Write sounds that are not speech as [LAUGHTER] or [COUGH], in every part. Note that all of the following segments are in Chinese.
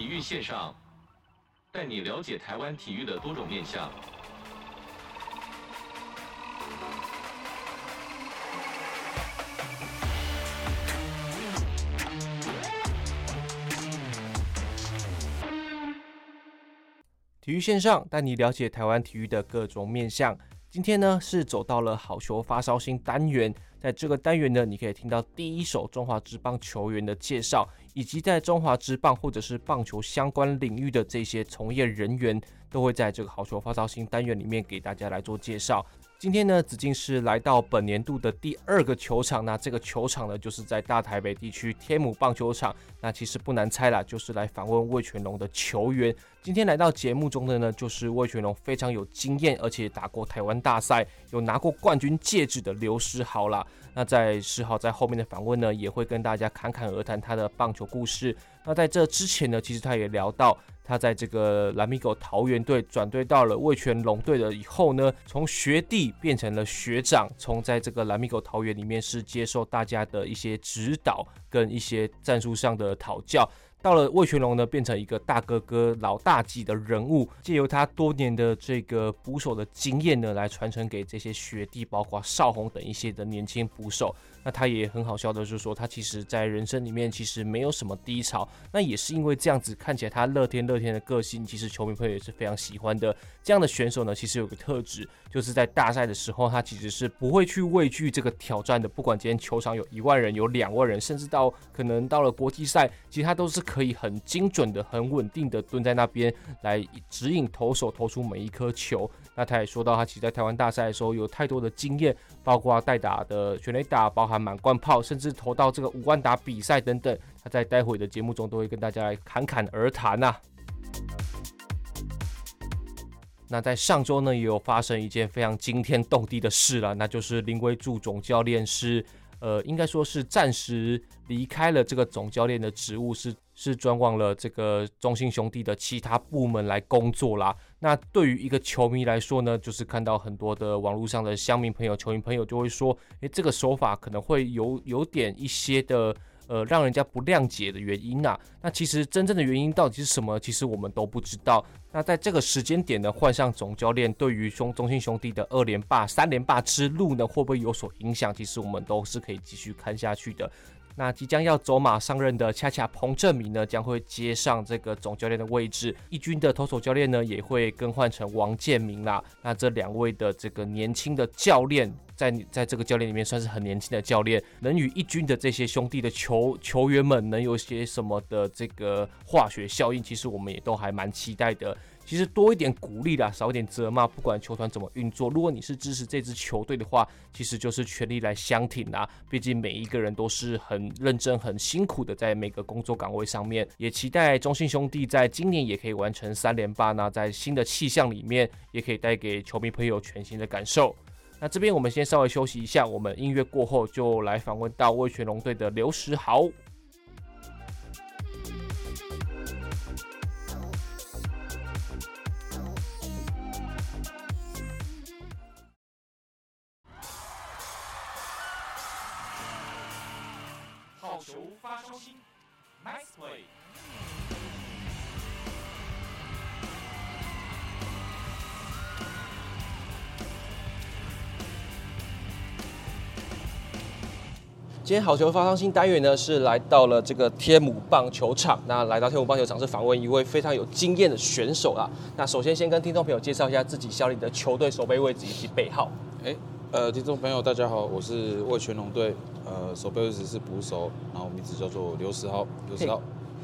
体育线上，带你了解台湾体育的多种面向。体育线上带你了解台湾体育的各种面向。今天呢是走到了好球发烧星单元，在这个单元呢，你可以听到第一手中华职棒球员的介绍，以及在中华职棒或者是棒球相关领域的这些从业人员，都会在这个好球发烧星单元里面给大家来做介绍。今天呢，子敬是来到本年度的第二个球场，那这个球场呢，就是在大台北地区天母棒球场。那其实不难猜啦，就是来访问味全龙的球员。今天来到节目中的呢，就是味全龙非常有经验，而且打过台湾大赛，有拿过冠军戒指的刘诗豪啦。那在时豪在后面的访问呢，也会跟大家侃侃而谈他的棒球故事。那在这之前呢，其实他也聊到。他在这个蓝米狗桃园队转队到了味全龙队了以后呢，从学弟变成了学长，从在这个蓝米狗桃园里面是接受大家的一些指导跟一些战术上的讨教。到了味全龙呢，变成一个大哥哥、老大级的人物，借由他多年的这个捕手的经验呢，来传承给这些学弟，包括少鸿等一些的年轻捕手。那他也很好笑的，就是说他其实在人生里面其实没有什么低潮，那也是因为这样子看起来他乐天乐天的个性，其实球迷朋友也是非常喜欢的。这样的选手呢，其实有个特质，就是在大赛的时候，他其实是不会去畏惧这个挑战的。不管今天球场有一万人、有两万人，甚至到可能到了国际赛，其实他都是可以很精准的、很稳定的蹲在那边来指引投手投出每一颗球。那他也说到，他其实在台湾大赛的时候有太多的经验，包括代打的全垒打，包含满贯炮，甚至投到这个五万打比赛等等。他在待会的节目中都会跟大家来侃侃而谈呐。那在上周呢，也有发生一件非常惊天动地的事了，那就是林威助总教练是，呃，应该说是暂时离开了这个总教练的职务，是是转往了这个中信兄弟的其他部门来工作啦。那对于一个球迷来说呢，就是看到很多的网络上的乡民朋友、球迷朋友就会说，诶，这个手法可能会有有点一些的。呃，让人家不谅解的原因啊，那其实真正的原因到底是什么？其实我们都不知道。那在这个时间点呢，换上总教练，对于兄中信兄弟的二连霸、三连霸之路呢，会不会有所影响？其实我们都是可以继续看下去的。那即将要走马上任的恰恰彭政闵呢，将会接上这个总教练的位置。一军的投手教练呢，也会更换成王建民啦。那这两位的这个年轻的教练，在你在这个教练里面算是很年轻的教练，能与一军的这些兄弟的球球员们能有些什么的这个化学效应，其实我们也都还蛮期待的。其实多一点鼓励啦，少一点责骂，不管球团怎么运作，如果你是支持这支球队的话，其实就是全力来相挺啦。毕竟每一个人都是很认真、很辛苦的在每个工作岗位上面。也期待中信兄弟在今年也可以完成三连霸，那在新的气象里面，也可以带给球迷朋友全新的感受。那这边我们先稍微休息一下，我们音乐过后就来访问到味全龙队的刘时豪好球发烧心 nice way。今天好球发烧新单元呢，是来到了这个天母棒球场。那来到天母棒球场是访问一位非常有经验的选手啦。那首先先跟听众朋友介绍一下自己效力的球队守备位置以及背号。哎，呃，听众朋友大家好，我是魏全龙队，呃，守备位置是捕手，然后名字叫做刘时豪。刘时豪，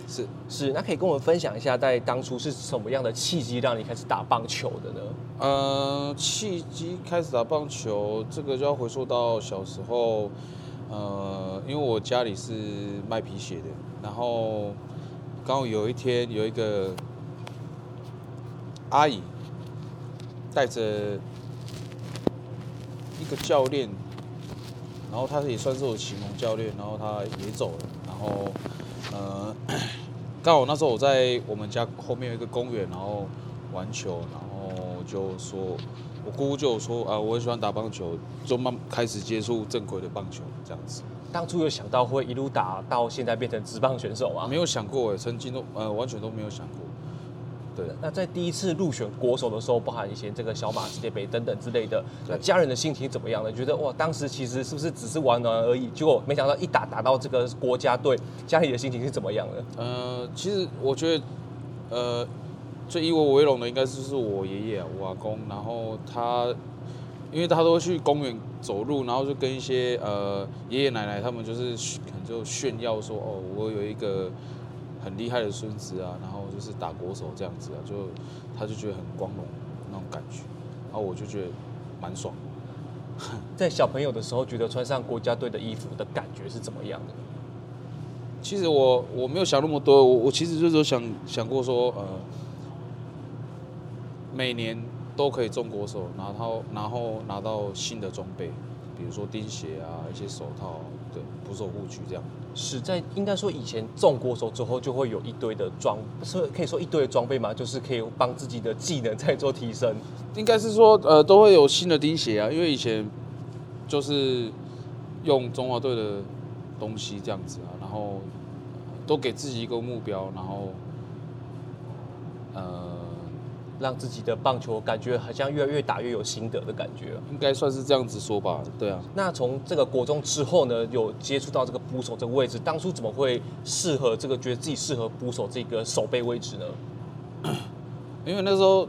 是是，那可以跟我们分享一下，在当初是什么样的契机让你开始打棒球的呢？呃，契机开始打棒球，这个就要回溯到小时候。呃，因为我家里是卖皮鞋的，然后刚好有一天有一个阿姨带着一个教练，然后他也算是我启蒙教练，然后他也走了，然后呃，[COUGHS] 刚好那时候我在我们家后面有一个公园，然后玩球，然后就说。我姑姑就有说啊，我很喜欢打棒球，就慢开始接触正规的棒球这样子。当初有想到会一路打到现在变成职棒选手吗？没有想过哎，曾经都呃完全都没有想过。对，那在第一次入选国手的时候，包含一些这个小马世界杯等等之类的，那家人的心情怎么样呢？觉得哇，当时其实是不是只是玩玩而已？结果没想到一打打到这个国家队，家里的心情是怎么样的？呃，其实我觉得，呃，最以我为荣的应该就是我爷爷啊，我阿公，然后他，因为他都会去公园走路，然后就跟一些呃爷爷奶奶他们就是可能就炫耀说，哦，我有一个。很厉害的孙子啊，然后就是打国手这样子啊，就他就觉得很光荣那种感觉，然后我就觉得蛮爽。在小朋友的时候，觉得穿上国家队的衣服的感觉是怎么样的？其实我我没有想那么多，我我其实就是想想过说，呃，每年都可以中国手，然后然后拿到新的装备，比如说钉鞋啊，一些手套，对，捕手护具这样。是在应该说以前中国手之后就会有一堆的装，是可以说一堆的装备嘛，就是可以帮自己的技能再做提升。应该是说呃都会有新的钉鞋啊，因为以前就是用中华队的东西这样子啊，然后都给自己一个目标，然后呃。让自己的棒球感觉好像越来越打越有心得的感觉，应该算是这样子说吧。对啊。那从这个国中之后呢，有接触到这个捕手这个位置，当初怎么会适合这个觉得自己适合捕手这个守备位置呢？[COUGHS] 因为那时候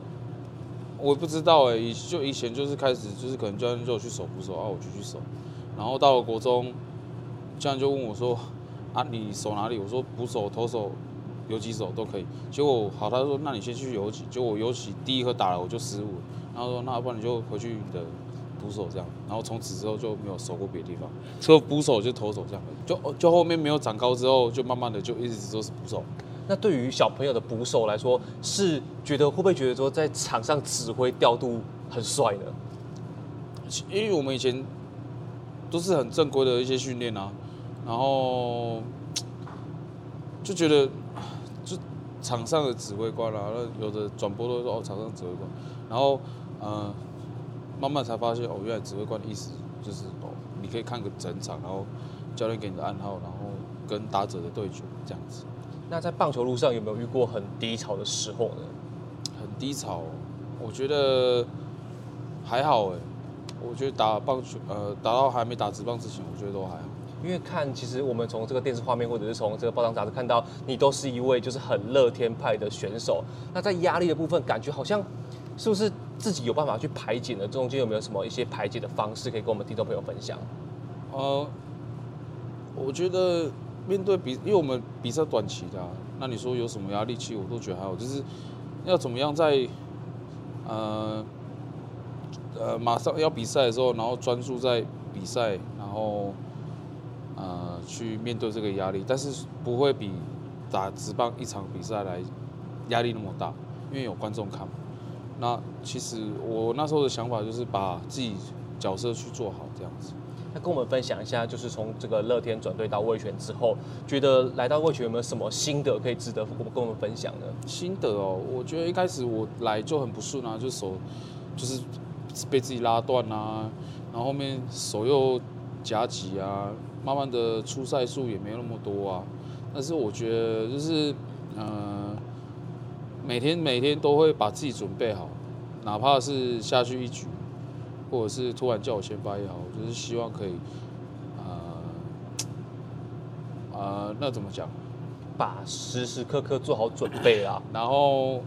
我不知道哎、欸，就以前就是开始就是可能教练叫我去守捕手啊，我就去守。然后到了国中，教练就问我说：“啊，你守哪里？”我说：“捕手、投手。”游击手都可以，结果好，他说那你先去游击，结果我游击第一颗打了我就失误，然后说那要不然你就回去你的捕手这样，然后从此之后就没有守过别的地方，除了捕手就投手这样，就就后面没有长高之后，就慢慢的就一直都是捕手。那对于小朋友的捕手来说，是觉得会不会觉得说在场上指挥调度很帅呢？因为我们以前都是很正规的一些训练啊，然后就觉得。场上的指挥官啊，那有的转播都说哦，场上指挥官，然后呃，慢慢才发现哦，原来指挥官的意思就是哦，你可以看个整场，然后教练给你的暗号，然后跟打者的对决这样子。那在棒球路上有没有遇过很低潮的时候呢？很低潮，我觉得还好哎，我觉得打棒球呃，打到还没打职棒之前，我觉得都还好。因为看，其实我们从这个电视画面，或者是从这个报章杂志看到，你都是一位就是很乐天派的选手。那在压力的部分，感觉好像是不是自己有办法去排解呢？中间有没有什么一些排解的方式可以跟我们听众朋友分享？呃，我觉得面对比，因为我们比赛短期的，那你说有什么压力？其实我都觉得还好，就是要怎么样在呃呃马上要比赛的时候，然后专注在比赛，然后。呃，去面对这个压力，但是不会比打直棒一场比赛来压力那么大，因为有观众看。那其实我那时候的想法就是把自己角色去做好，这样子。那跟我们分享一下，就是从这个乐天转队到味全之后，觉得来到味全有没有什么心得可以值得我们跟我们分享呢？心得哦，我觉得一开始我来就很不顺啊，就手就是被自己拉断啊，然后后面手又夹挤啊。慢慢的出赛数也没有那么多啊，但是我觉得就是，呃，每天每天都会把自己准备好，哪怕是下去一局，或者是突然叫我先发也好，我就是希望可以，呃，呃，那怎么讲？把时时刻刻做好准备啊，然后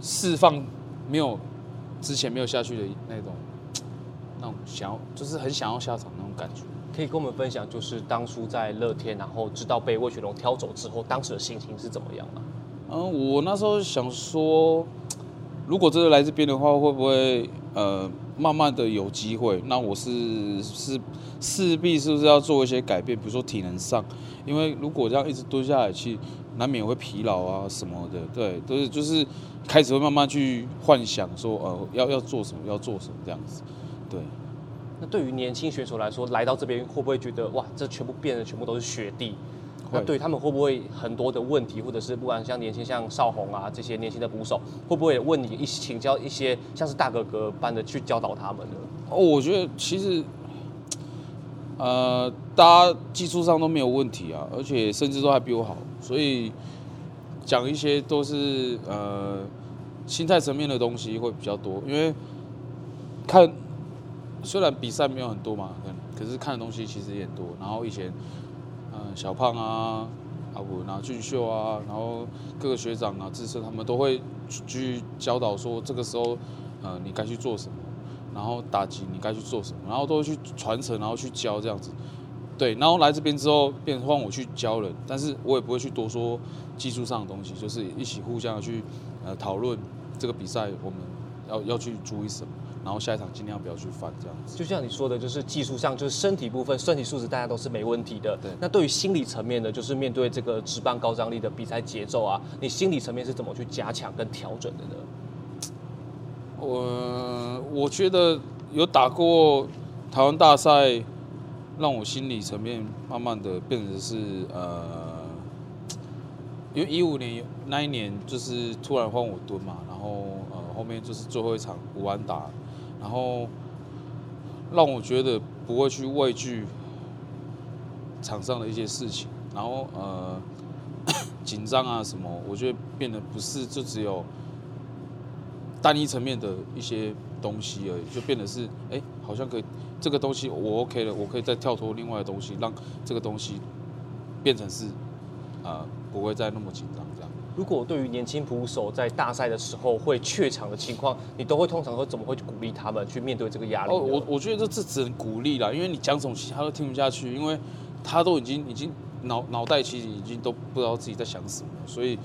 释放没有之前没有下去的那种，那种想要就是很想要下场那种感觉。可以跟我们分享，就是当初在乐天，然后知道被魏雪龙挑走之后，当时的心情是怎么样的？嗯，我那时候想说，如果真的来这边的话，会不会呃，慢慢的有机会？那我是是势必是不是要做一些改变？比如说体能上，因为如果这样一直蹲下来，去难免会疲劳啊什么的。对，都是就是开始会慢慢去幻想说，呃，要要做什么，要做什么这样子，对。那对于年轻选手来说，来到这边会不会觉得哇，这全部变的全部都是雪地？会那对他们会不会很多的问题，或者是不管像年轻像少红啊这些年轻的捕手，会不会问你一请教一些像是大哥哥般的去教导他们呢？哦，我觉得其实呃，大家技术上都没有问题啊，而且甚至都还比我好，所以讲一些都是呃心态层面的东西会比较多，因为看虽然比赛没有很多嘛，可是看的东西其实也很多。然后以前嗯、小胖啊、阿文啊、俊秀啊，然后各个学长啊、智胜他们都会去教导说这个时候呃你该去做什么。然后打击你该去做什么，然后都会去传承，然后去教这样子，对。然后来这边之后，变换我去教人，但是我也不会去多说技术上的东西，就是一起互相去呃讨论这个比赛我们要要去注意什么，然后下一场尽量不要去犯这样子。就像你说的，就是技术上就是身体部分，身体素质大家都是没问题的。对。那对于心理层面的，就是面对这个直棒高张力的比赛节奏啊，你心理层面是怎么去加强跟调整的呢？我我觉得有打过台湾大赛，让我心理层面慢慢的变成是呃，因为一五年那一年就是突然换我蹲嘛，然后呃后面就是最后一场五安打，然后让我觉得不会去畏惧场上的一些事情，然后呃紧张啊什么，我觉得变得不是就只有。单一层面的一些东西而已，就变得是，哎、好像可以，这个东西我 OK 了，我可以再跳脱另外的东西，让这个东西变成是，呃，不会再那么紧张这样。如果对于年轻捕手在大赛的时候会怯场的情况，你都会通常会怎么会去鼓励他们去面对这个压力？哦，我我觉得这这只能鼓励啦，因为你讲什么他都听不下去，因为他都已经已经脑脑袋其实已经都不知道自己在想什么，所以。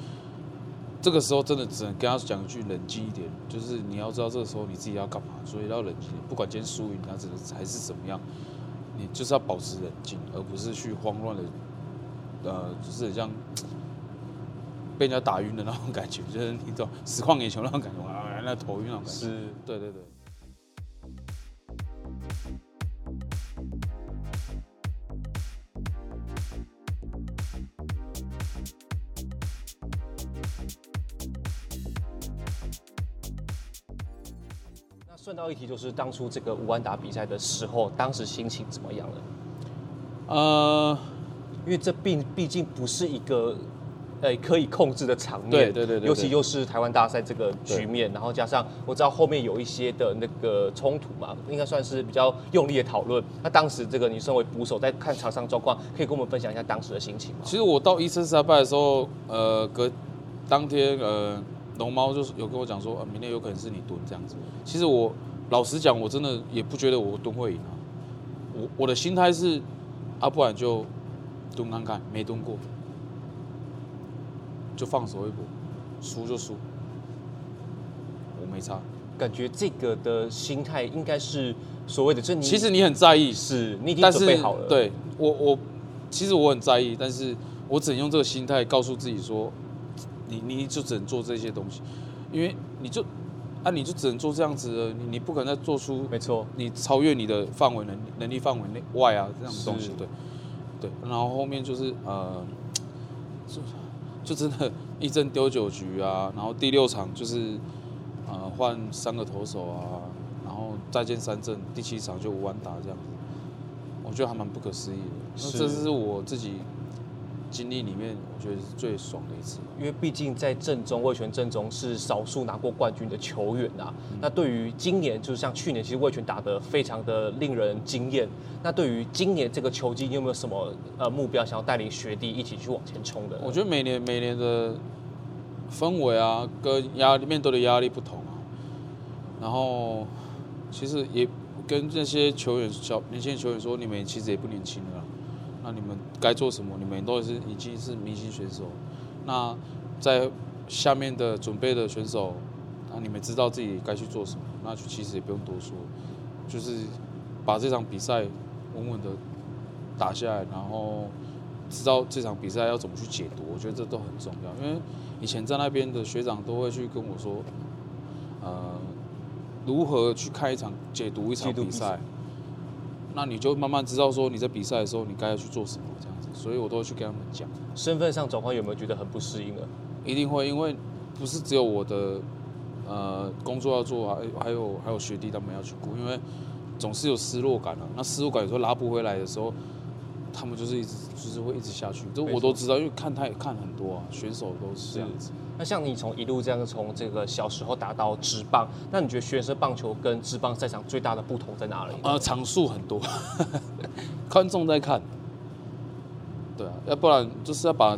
这个时候真的只能跟他讲一句冷静一点，就是你要知道这个时候你自己要干嘛，所以要冷静。不管今天输赢，他这个还是怎么样，你就是要保持冷静，而不是去慌乱的，呃，就是像被人家打晕的那种感觉，就是你知道实况眼球那种感觉啊，那头晕那种感觉。是，对对对。顺道一提，就是当初这个无安达比赛的时候，当时心情怎么样了？呃，因为这毕毕竟不是一个，呃，可以控制的场面，对对对，对，对，尤其又是台湾大赛这个局面，然后加上我知道后面有一些的那个冲突嘛，应该算是比较用力的讨论。那当时这个你身为捕手，在看场上状况，可以跟我们分享一下当时的心情吗？其实我到一生三拜的时候，呃，隔当天，呃。龙猫就是有跟我讲说，啊，明天有可能是你蹲这样子。其实我老实讲，我真的也不觉得我蹲会赢啊。我我的心态是，啊，不然就蹲看看，没蹲过就放手一搏，输就输，我没差。感觉这个的心态应该是所谓的，正。其实你很在意，是你已经准备好了。对我我其实我很在意，但是我只能用这个心态告诉自己说。你你就只能做这些东西，因为你就啊，你就只能做这样子的，你你不可能再做出没错，你超越你的范围能能力范围内外啊这样的东西，对对，然后后面就是呃，就 [TSK] 就真的一阵丢九局啊，[LAUGHS] 然后第六场就是呃换三个投手啊，然后再见三阵，第七场就无安打这样子，我觉得还蛮不可思议的，那这是我自己。经历里面，我觉得是最爽的一次，因为毕竟在正中，魏权正中是少数拿过冠军的球员啊。嗯、那对于今年，就是像去年，其实魏权打得非常的令人惊艳。那对于今年这个球季，你有没有什么呃目标，想要带领学弟一起去往前冲的？我觉得每年每年的氛围啊，跟压力面对的压力不同啊。然后其实也跟这些球员小年轻的球员说，你们其实也不年轻了。那你们该做什么？你们都是已经是明星选手。那在下面的准备的选手，那你们知道自己该去做什么？那就其实也不用多说，就是把这场比赛稳稳的打下来，然后知道这场比赛要怎么去解读。我觉得这都很重要，因为以前在那边的学长都会去跟我说，呃，如何去看一场解读一场比赛。那你就慢慢知道说你在比赛的时候你该要去做什么这样子，所以我都会去跟他们讲。身份上转换有没有觉得很不适应的？一定会，因为不是只有我的呃工作要做，啊还有还有学弟他们要去顾，因为总是有失落感啊。那失落感有时候拉不回来的时候，他们就是一直就是会一直下去。这我都知道，因为看他也看很多啊，选手都是这样子。那像你从一路这样从这个小时候打到职棒，那你觉得学生棒球跟职棒赛场最大的不同在哪里？呃，场数很多，[LAUGHS] 观众在看。对啊，要不然就是要把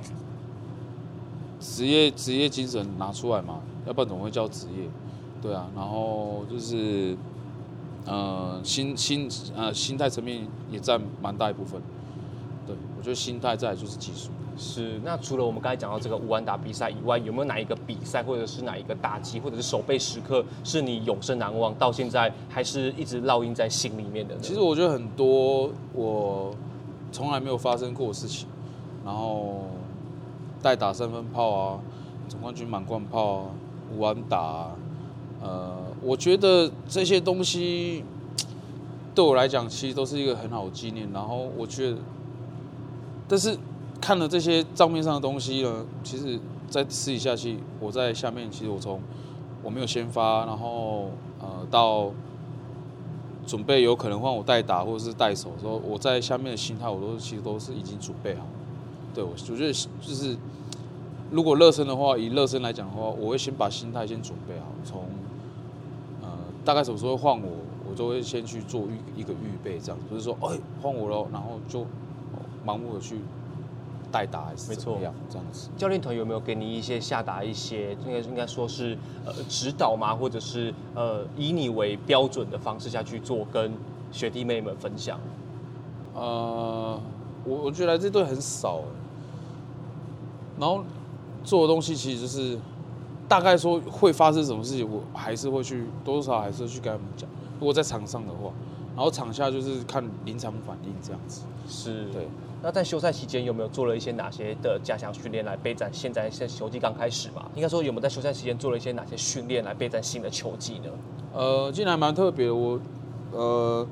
职业职业精神拿出来嘛，要不然怎么会叫职业？对啊，然后就是呃心心呃心态层面也占蛮大一部分。对，我觉得心态在就是技术。是，那除了我们刚才讲到这个无安打比赛以外，有没有哪一个比赛或者是哪一个打击或者是守备时刻是你永生难忘，到现在还是一直烙印在心里面的呢？其实我觉得很多我。从来没有发生过的事情，然后代打三分炮啊，总冠军满贯炮啊，无安打啊，呃，我觉得这些东西 [TSK] 对我来讲其实都是一个很好的纪念。然后我觉得，但是看了这些账面上的东西呢，其实，在私底下去，我在下面，其实我从我没有先发，然后呃到。准备有可能换我代打或者是代手的时候，我在下面的心态，我都其实都是已经准备好。对，我觉得就是，如果热身的话，以热身来讲的话，我会先把心态先准备好，从呃大概什么时候换我，我就会先去做预一个预备，这样不是说哎换我了，然后就盲目的去。代打还是怎么样？这样子，教练团有没有给你一些下达一些，应该应该说是呃指导吗？或者是呃以你为标准的方式下去做，跟学弟妹们分享？呃，我我觉得这队很少，然后做的东西其实就是大概说会发生什么事情，我还是会去多多少少还是会去跟他们讲。如果在场上的话，然后场下就是看临场反应这样子。是，对。那在休赛期间有没有做了一些哪些的加强训练来备战？现在现在球季刚开始嘛，应该说有没有在休赛期间做了一些哪些训练来备战新的球季呢？呃，今年还蛮特别的，我呃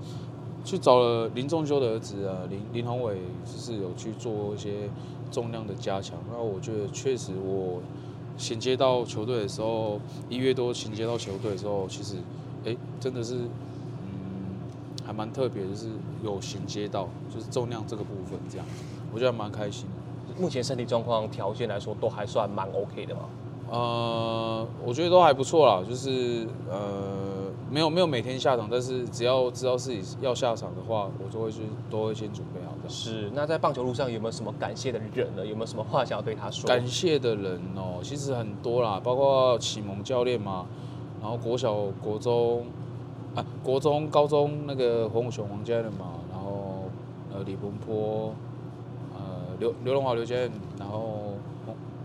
去找了林仲修的儿子啊，林林宏伟，就是有去做一些重量的加强。那我觉得确实，我衔接到球队的时候，一月多衔接到球队的时候，其实哎、欸，真的是。还蛮特别，就是有衔接到，就是重量这个部分，这样，我觉得还蛮开心的。目前身体状况条件来说，都还算蛮 OK 的嘛。呃，我觉得都还不错啦，就是呃，没有没有每天下场，但是只要知道自己要下场的话，我就会去都会先准备好的。是，那在棒球路上有没有什么感谢的人呢？有没有什么话想要对他说？感谢的人哦，其实很多啦，包括启蒙教练嘛，然后国小、国中。啊，国中、高中那个黄武雄、黄家人嘛，然后呃李鹏波，呃刘刘荣华、刘家人，然后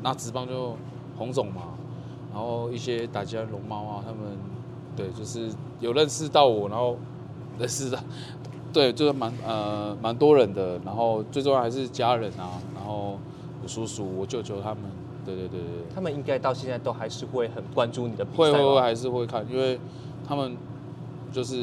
那职棒就洪总嘛，然后一些打击龙猫啊，他们对就是有认识到我，然后 [LAUGHS] 认识的，[LAUGHS] 对就是蛮呃蛮多人的，然后最重要还是家人啊，然后我叔叔、我舅舅他们，对对对对，他们应该到现在都还是会很关注你的比赛，会会会还是会看，因为他们。就是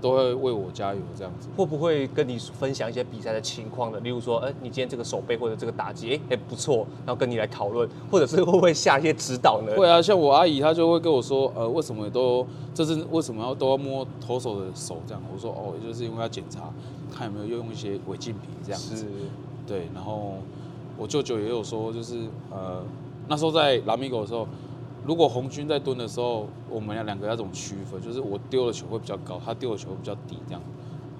都会为我加油这样子，会不会跟你分享一些比赛的情况呢？例如说，哎、欸，你今天这个手背或者这个打击，哎、欸，不错，然后跟你来讨论，或者是会不会下一些指导呢？会啊，像我阿姨她就会跟我说，呃，为什么都这是为什么要都要摸投手的手这样？我说哦，也就是因为要检查看有没有用一些违禁品这样子。是。对，然后我舅舅也有说，就是呃那时候在拉米狗的时候。如果红军在蹲的时候，我们要两个要怎么区分？就是我丢的球会比较高，他丢的球会比较低，这样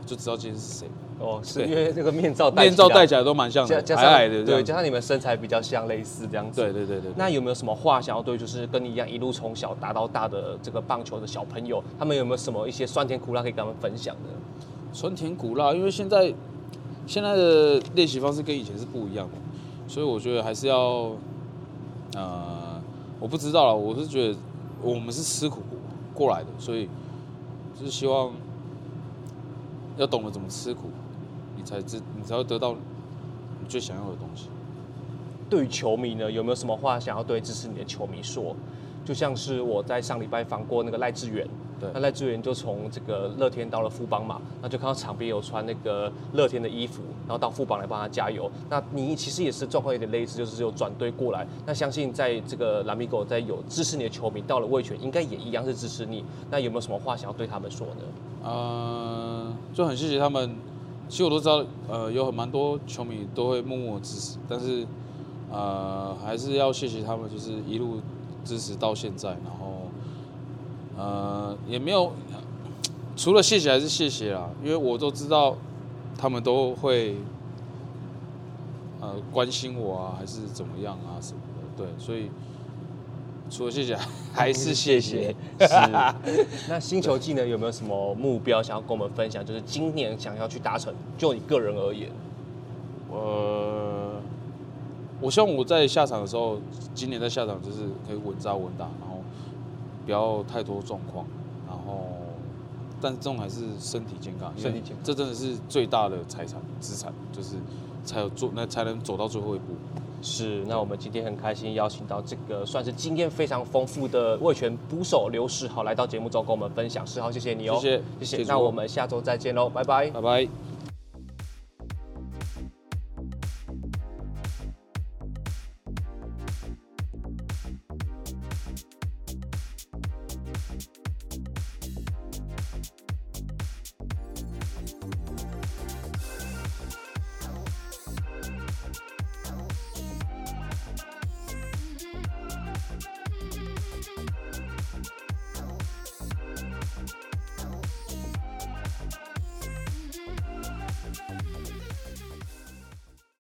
就知道今天是谁。哦，是因为这个面罩戴面罩戴起来都蛮像的，矮矮的，对，加上你们身材比较像，类似这样子。对对对对。那有没有什么话想要对，就是跟你一样一路从小打到大的这个棒球的小朋友，他们有没有什么一些酸甜苦辣可以跟他们分享的？酸甜苦辣，因为现在现在的练习方式跟以前是不一样的，所以我觉得还是要，呃。我不知道了，我是觉得我们是吃苦过来的，所以就是希望要懂得怎么吃苦，你才知你才会得到你最想要的东西。对于球迷呢，有没有什么话想要对支持你的球迷说？就像是我在上礼拜访过那个赖志远。对，那赖志远就从这个乐天到了富邦嘛，那就看到场边有穿那个乐天的衣服，然后到富邦来帮他加油。那你其实也是状况有点类似，就是有转队过来。那相信在这个 Lamigo 在有支持你的球迷到了味全，应该也一样是支持你。那有没有什么话想要对他们说呢？呃，就很谢谢他们。其实我都知道，呃，有很蛮多球迷都会默默支持，但是呃，还是要谢谢他们，就是一路支持到现在，然后。呃，也没有，除了谢谢还是谢谢啦，因为我都知道他们都会呃关心我啊，还是怎么样啊什么的，对，所以除了谢谢 [LAUGHS] 还是谢谢。[LAUGHS] 是。那星球技能，有没有什么目标想要跟我们分享？就是今年想要去达成，就你个人而言。呃，我希望我在下场的时候，今年在下场就是可以稳扎稳打。不要太多状况，然后，但这种还是身体健康，身体健康，这真的是最大的财产资产，就是才有做，那才能走到最后一步。是，那我们今天很开心邀请到这个算是经验非常丰富的味全捕手刘世豪来到节目中跟我们分享。世豪，谢谢你哦，谢谢，谢谢。那我们下周再见喽，拜拜，拜拜。